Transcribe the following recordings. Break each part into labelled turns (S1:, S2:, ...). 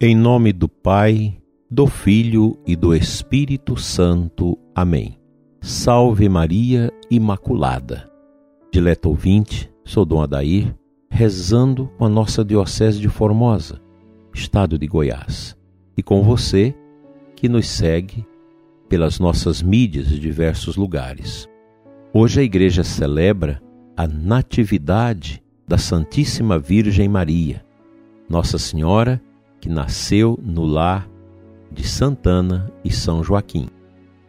S1: Em nome do Pai, do Filho e do Espírito Santo. Amém. Salve Maria Imaculada. Dileto ouvinte, sou Dom Adair, rezando com a nossa Diocese de Formosa, Estado de Goiás, e com você que nos segue pelas nossas mídias de diversos lugares. Hoje a Igreja celebra a Natividade da Santíssima Virgem Maria, Nossa Senhora que nasceu no lar de Santana e São Joaquim.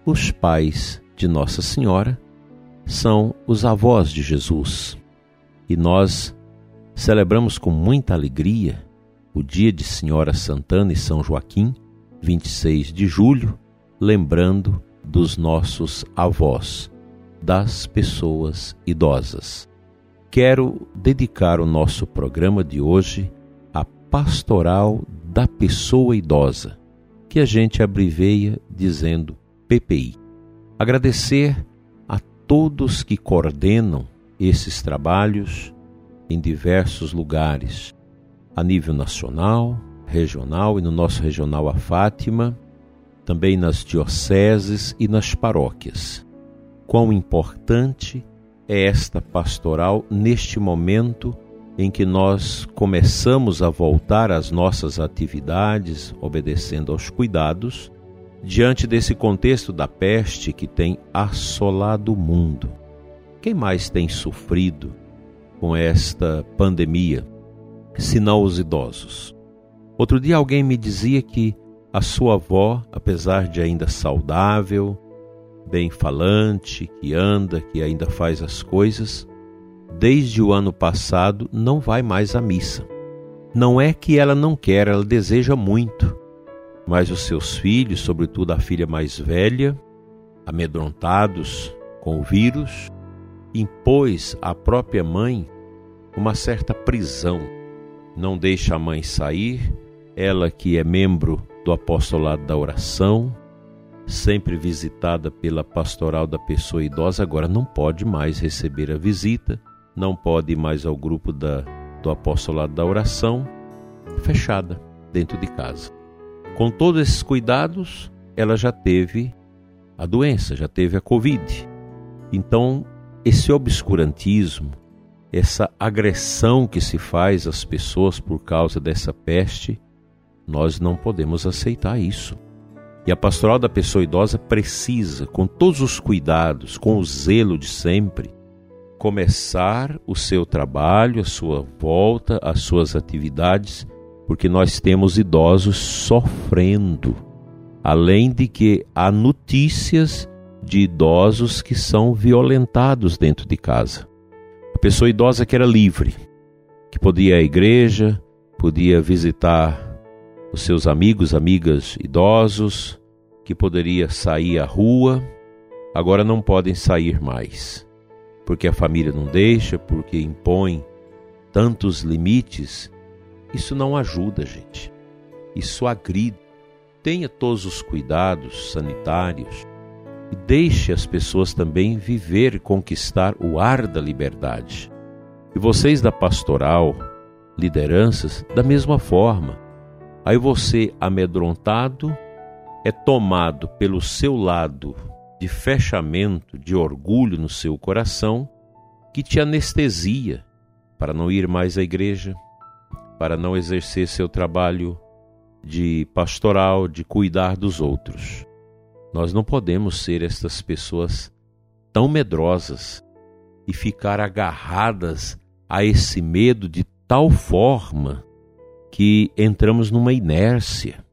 S1: Os pais de Nossa Senhora são os avós de Jesus e nós celebramos com muita alegria o dia de Senhora Santana e São Joaquim, 26 de julho, lembrando dos nossos avós, das pessoas idosas. Quero dedicar o nosso programa de hoje à pastoral da pessoa idosa, que a gente abreveia dizendo PPI. Agradecer a todos que coordenam esses trabalhos em diversos lugares, a nível nacional, regional e no nosso regional a Fátima, também nas dioceses e nas paróquias. Quão importante é esta pastoral neste momento em que nós começamos a voltar às nossas atividades, obedecendo aos cuidados, diante desse contexto da peste que tem assolado o mundo. Quem mais tem sofrido com esta pandemia, senão os idosos? Outro dia alguém me dizia que a sua avó, apesar de ainda saudável, bem falante, que anda, que ainda faz as coisas, desde o ano passado, não vai mais à missa. Não é que ela não quer, ela deseja muito, mas os seus filhos, sobretudo a filha mais velha, amedrontados com o vírus, impôs à própria mãe uma certa prisão. Não deixa a mãe sair, ela que é membro do apostolado da oração, sempre visitada pela pastoral da pessoa idosa, agora não pode mais receber a visita, não pode ir mais ao grupo da, do apostolado da oração, fechada dentro de casa. Com todos esses cuidados, ela já teve a doença, já teve a Covid. Então, esse obscurantismo, essa agressão que se faz às pessoas por causa dessa peste, nós não podemos aceitar isso. E a pastoral da pessoa idosa precisa, com todos os cuidados, com o zelo de sempre, começar o seu trabalho, a sua volta, as suas atividades, porque nós temos idosos sofrendo. Além de que há notícias de idosos que são violentados dentro de casa. A pessoa idosa que era livre, que podia ir à igreja, podia visitar os seus amigos, amigas idosos, que poderia sair à rua, agora não podem sair mais porque a família não deixa, porque impõe tantos limites, isso não ajuda, gente. Isso agride. Tenha todos os cuidados sanitários e deixe as pessoas também viver e conquistar o ar da liberdade. E vocês da pastoral, lideranças, da mesma forma. Aí você, amedrontado, é tomado pelo seu lado de fechamento, de orgulho no seu coração, que te anestesia para não ir mais à igreja, para não exercer seu trabalho de pastoral, de cuidar dos outros. Nós não podemos ser estas pessoas tão medrosas e ficar agarradas a esse medo de tal forma que entramos numa inércia.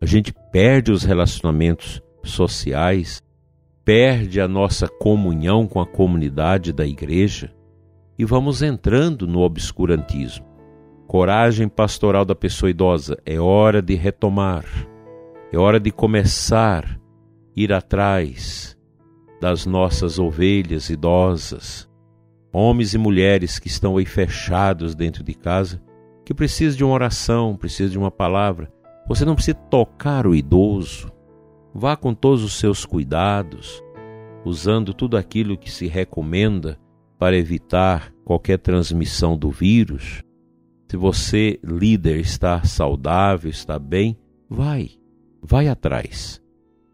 S1: A gente perde os relacionamentos sociais, perde a nossa comunhão com a comunidade da igreja e vamos entrando no obscurantismo. Coragem pastoral da pessoa idosa, é hora de retomar, é hora de começar a ir atrás das nossas ovelhas idosas, homens e mulheres que estão aí fechados dentro de casa, que precisam de uma oração, precisam de uma palavra. Você não precisa tocar o idoso, Vá com todos os seus cuidados, usando tudo aquilo que se recomenda para evitar qualquer transmissão do vírus. Se você, líder, está saudável, está bem, vai, vai atrás.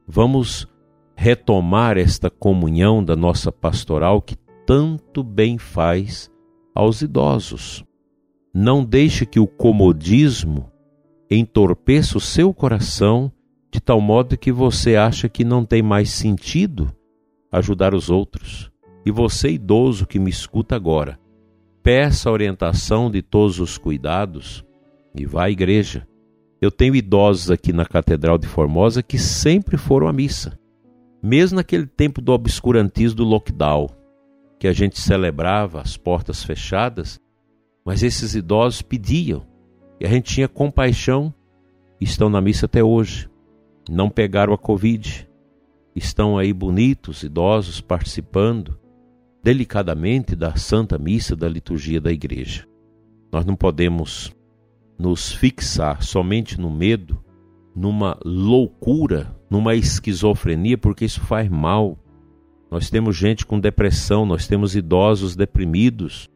S1: Vamos retomar esta comunhão da nossa pastoral que tanto bem faz aos idosos. Não deixe que o comodismo entorpeça o seu coração de tal modo que você acha que não tem mais sentido ajudar os outros. E você, idoso que me escuta agora, peça a orientação de todos os cuidados e vá à igreja. Eu tenho idosos aqui na Catedral de Formosa que sempre foram à missa. Mesmo naquele tempo do obscurantismo do lockdown, que a gente celebrava as portas fechadas, mas esses idosos pediam e a gente tinha compaixão e estão na missa até hoje. Não pegaram a Covid, estão aí bonitos, idosos, participando delicadamente da Santa Missa da liturgia da Igreja. Nós não podemos nos fixar somente no medo, numa loucura, numa esquizofrenia, porque isso faz mal. Nós temos gente com depressão, nós temos idosos deprimidos.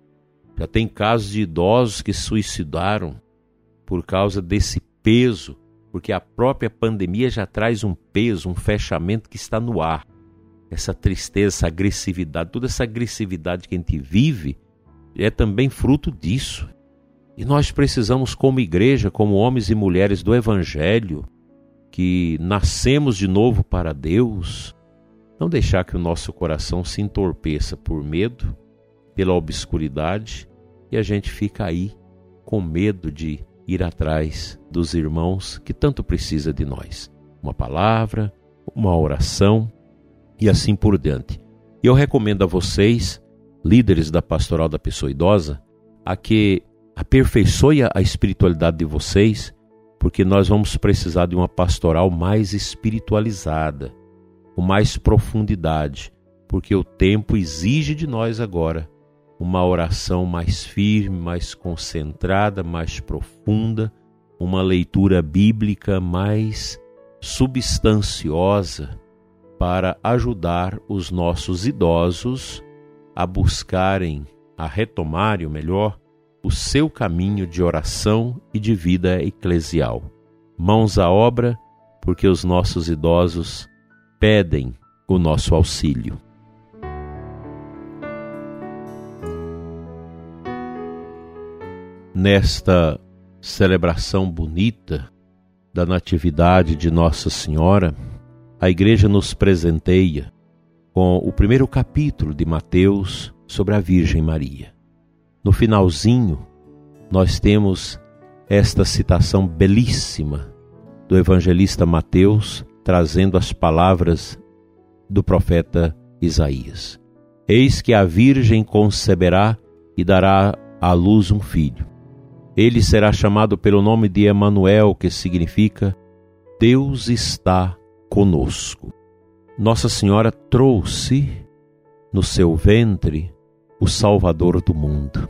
S1: Já tem casos de idosos que se suicidaram por causa desse peso, porque a própria pandemia já traz um peso, um fechamento que está no ar essa tristeza, essa agressividade, toda essa agressividade que a gente vive é também fruto disso. E nós precisamos, como igreja, como homens e mulheres do Evangelho, que nascemos de novo para Deus, não deixar que o nosso coração se entorpeça por medo, pela obscuridade, e a gente fica aí com medo de ir atrás dos irmãos que tanto precisa de nós. Uma palavra, uma oração, e assim por diante. Eu recomendo a vocês, líderes da pastoral da pessoa idosa, a que aperfeiçoe a espiritualidade de vocês, porque nós vamos precisar de uma pastoral mais espiritualizada, com mais profundidade, porque o tempo exige de nós agora uma oração mais firme, mais concentrada, mais profunda, uma leitura bíblica mais substanciosa, para ajudar os nossos idosos a buscarem, a retomarem, o melhor, o seu caminho de oração e de vida eclesial. Mãos à obra, porque os nossos idosos pedem o nosso auxílio. Nesta celebração bonita da Natividade de Nossa Senhora, a igreja nos presenteia com o primeiro capítulo de Mateus sobre a Virgem Maria. No finalzinho, nós temos esta citação belíssima do evangelista Mateus, trazendo as palavras do profeta Isaías: Eis que a Virgem conceberá e dará à luz um filho. Ele será chamado pelo nome de Emanuel, que significa Deus está conosco. Nossa Senhora trouxe no seu ventre o Salvador do mundo.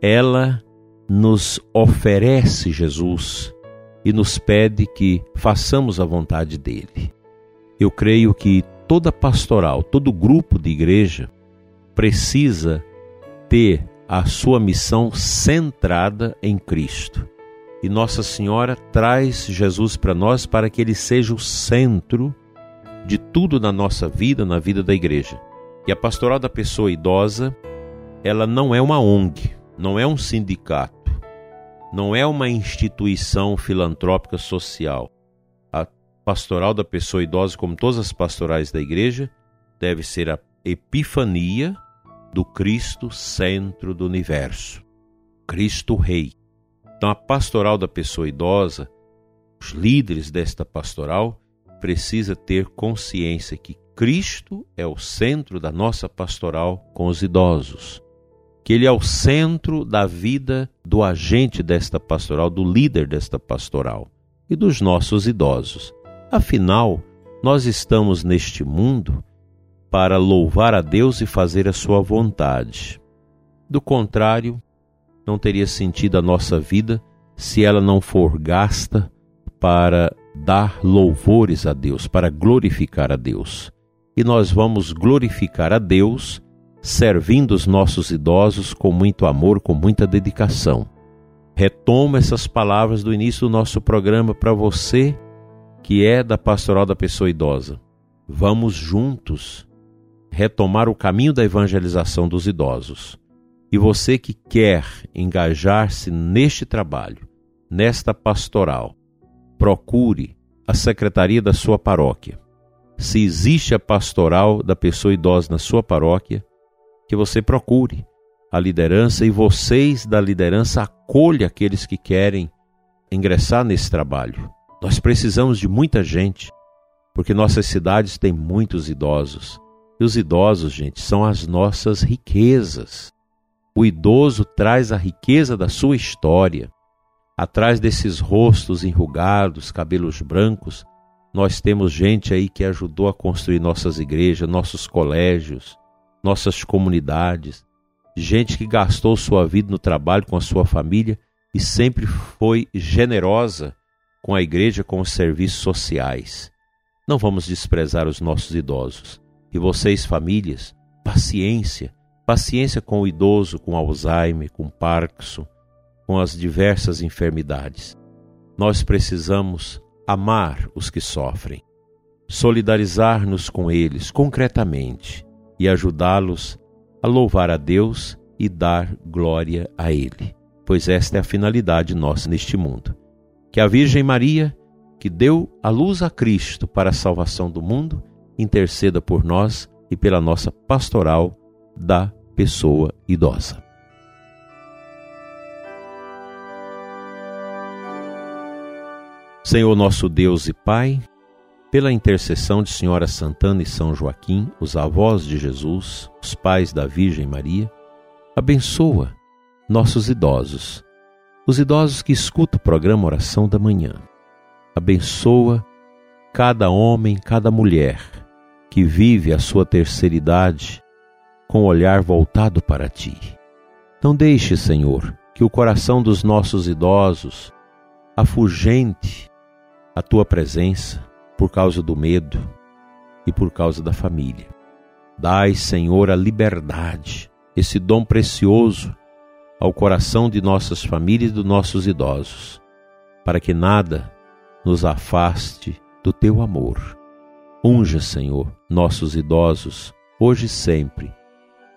S1: Ela nos oferece Jesus e nos pede que façamos a vontade dele. Eu creio que toda pastoral, todo grupo de igreja precisa ter a sua missão centrada em Cristo e Nossa Senhora traz Jesus para nós para que ele seja o centro de tudo na nossa vida, na vida da igreja. E a pastoral da pessoa idosa, ela não é uma ONG, não é um sindicato, não é uma instituição filantrópica social. A pastoral da pessoa idosa, como todas as pastorais da igreja, deve ser a epifania do Cristo centro do universo, Cristo Rei. Então, a pastoral da pessoa idosa, os líderes desta pastoral, precisa ter consciência que Cristo é o centro da nossa pastoral com os idosos, que ele é o centro da vida do agente desta pastoral, do líder desta pastoral e dos nossos idosos. Afinal, nós estamos neste mundo para louvar a Deus e fazer a sua vontade. Do contrário, não teria sentido a nossa vida se ela não for gasta para dar louvores a Deus, para glorificar a Deus. E nós vamos glorificar a Deus servindo os nossos idosos com muito amor, com muita dedicação. Retomo essas palavras do início do nosso programa para você que é da pastoral da pessoa idosa. Vamos juntos retomar o caminho da evangelização dos idosos. E você que quer engajar-se neste trabalho, nesta pastoral, procure a secretaria da sua paróquia. Se existe a pastoral da pessoa idosa na sua paróquia, que você procure a liderança e vocês da liderança acolham aqueles que querem ingressar nesse trabalho. Nós precisamos de muita gente, porque nossas cidades têm muitos idosos. E os idosos, gente, são as nossas riquezas. O idoso traz a riqueza da sua história. Atrás desses rostos enrugados, cabelos brancos, nós temos gente aí que ajudou a construir nossas igrejas, nossos colégios, nossas comunidades, gente que gastou sua vida no trabalho com a sua família e sempre foi generosa com a igreja, com os serviços sociais. Não vamos desprezar os nossos idosos. E vocês, famílias, paciência, paciência com o idoso, com Alzheimer, com Parkinson, com as diversas enfermidades. Nós precisamos amar os que sofrem, solidarizar-nos com eles concretamente e ajudá-los a louvar a Deus e dar glória a Ele, pois esta é a finalidade nossa neste mundo. Que a Virgem Maria, que deu a luz a Cristo para a salvação do mundo, interceda por nós e pela nossa pastoral da pessoa idosa. Senhor nosso Deus e Pai, pela intercessão de Senhora Santana e São Joaquim, os avós de Jesus, os pais da Virgem Maria, abençoa nossos idosos, os idosos que escutam o programa Oração da Manhã. Abençoa cada homem, cada mulher que vive a sua terceira idade com o olhar voltado para ti. Não deixe, Senhor, que o coração dos nossos idosos afugente a tua presença por causa do medo e por causa da família. Dai, Senhor, a liberdade, esse dom precioso ao coração de nossas famílias e dos nossos idosos, para que nada nos afaste do teu amor. Unja, Senhor, nossos idosos, hoje e sempre,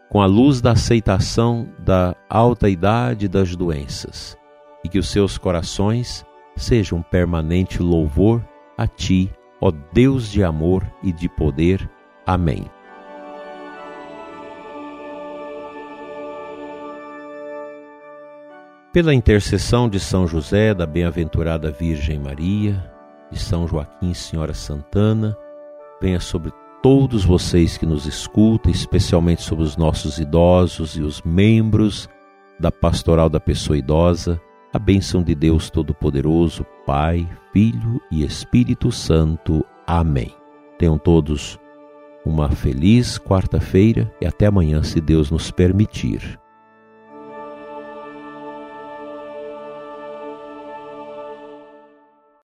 S1: com a luz da aceitação da alta idade das doenças, e que os seus corações sejam um permanente louvor a Ti, ó Deus de amor e de poder. Amém. Pela intercessão de São José, da bem-aventurada Virgem Maria, de São Joaquim Senhora Santana, venha sobre todos vocês que nos escutam, especialmente sobre os nossos idosos e os membros da Pastoral da Pessoa Idosa, a bênção de Deus Todo-Poderoso, Pai, Filho e Espírito Santo. Amém. Tenham todos uma feliz quarta-feira e até amanhã, se Deus nos permitir.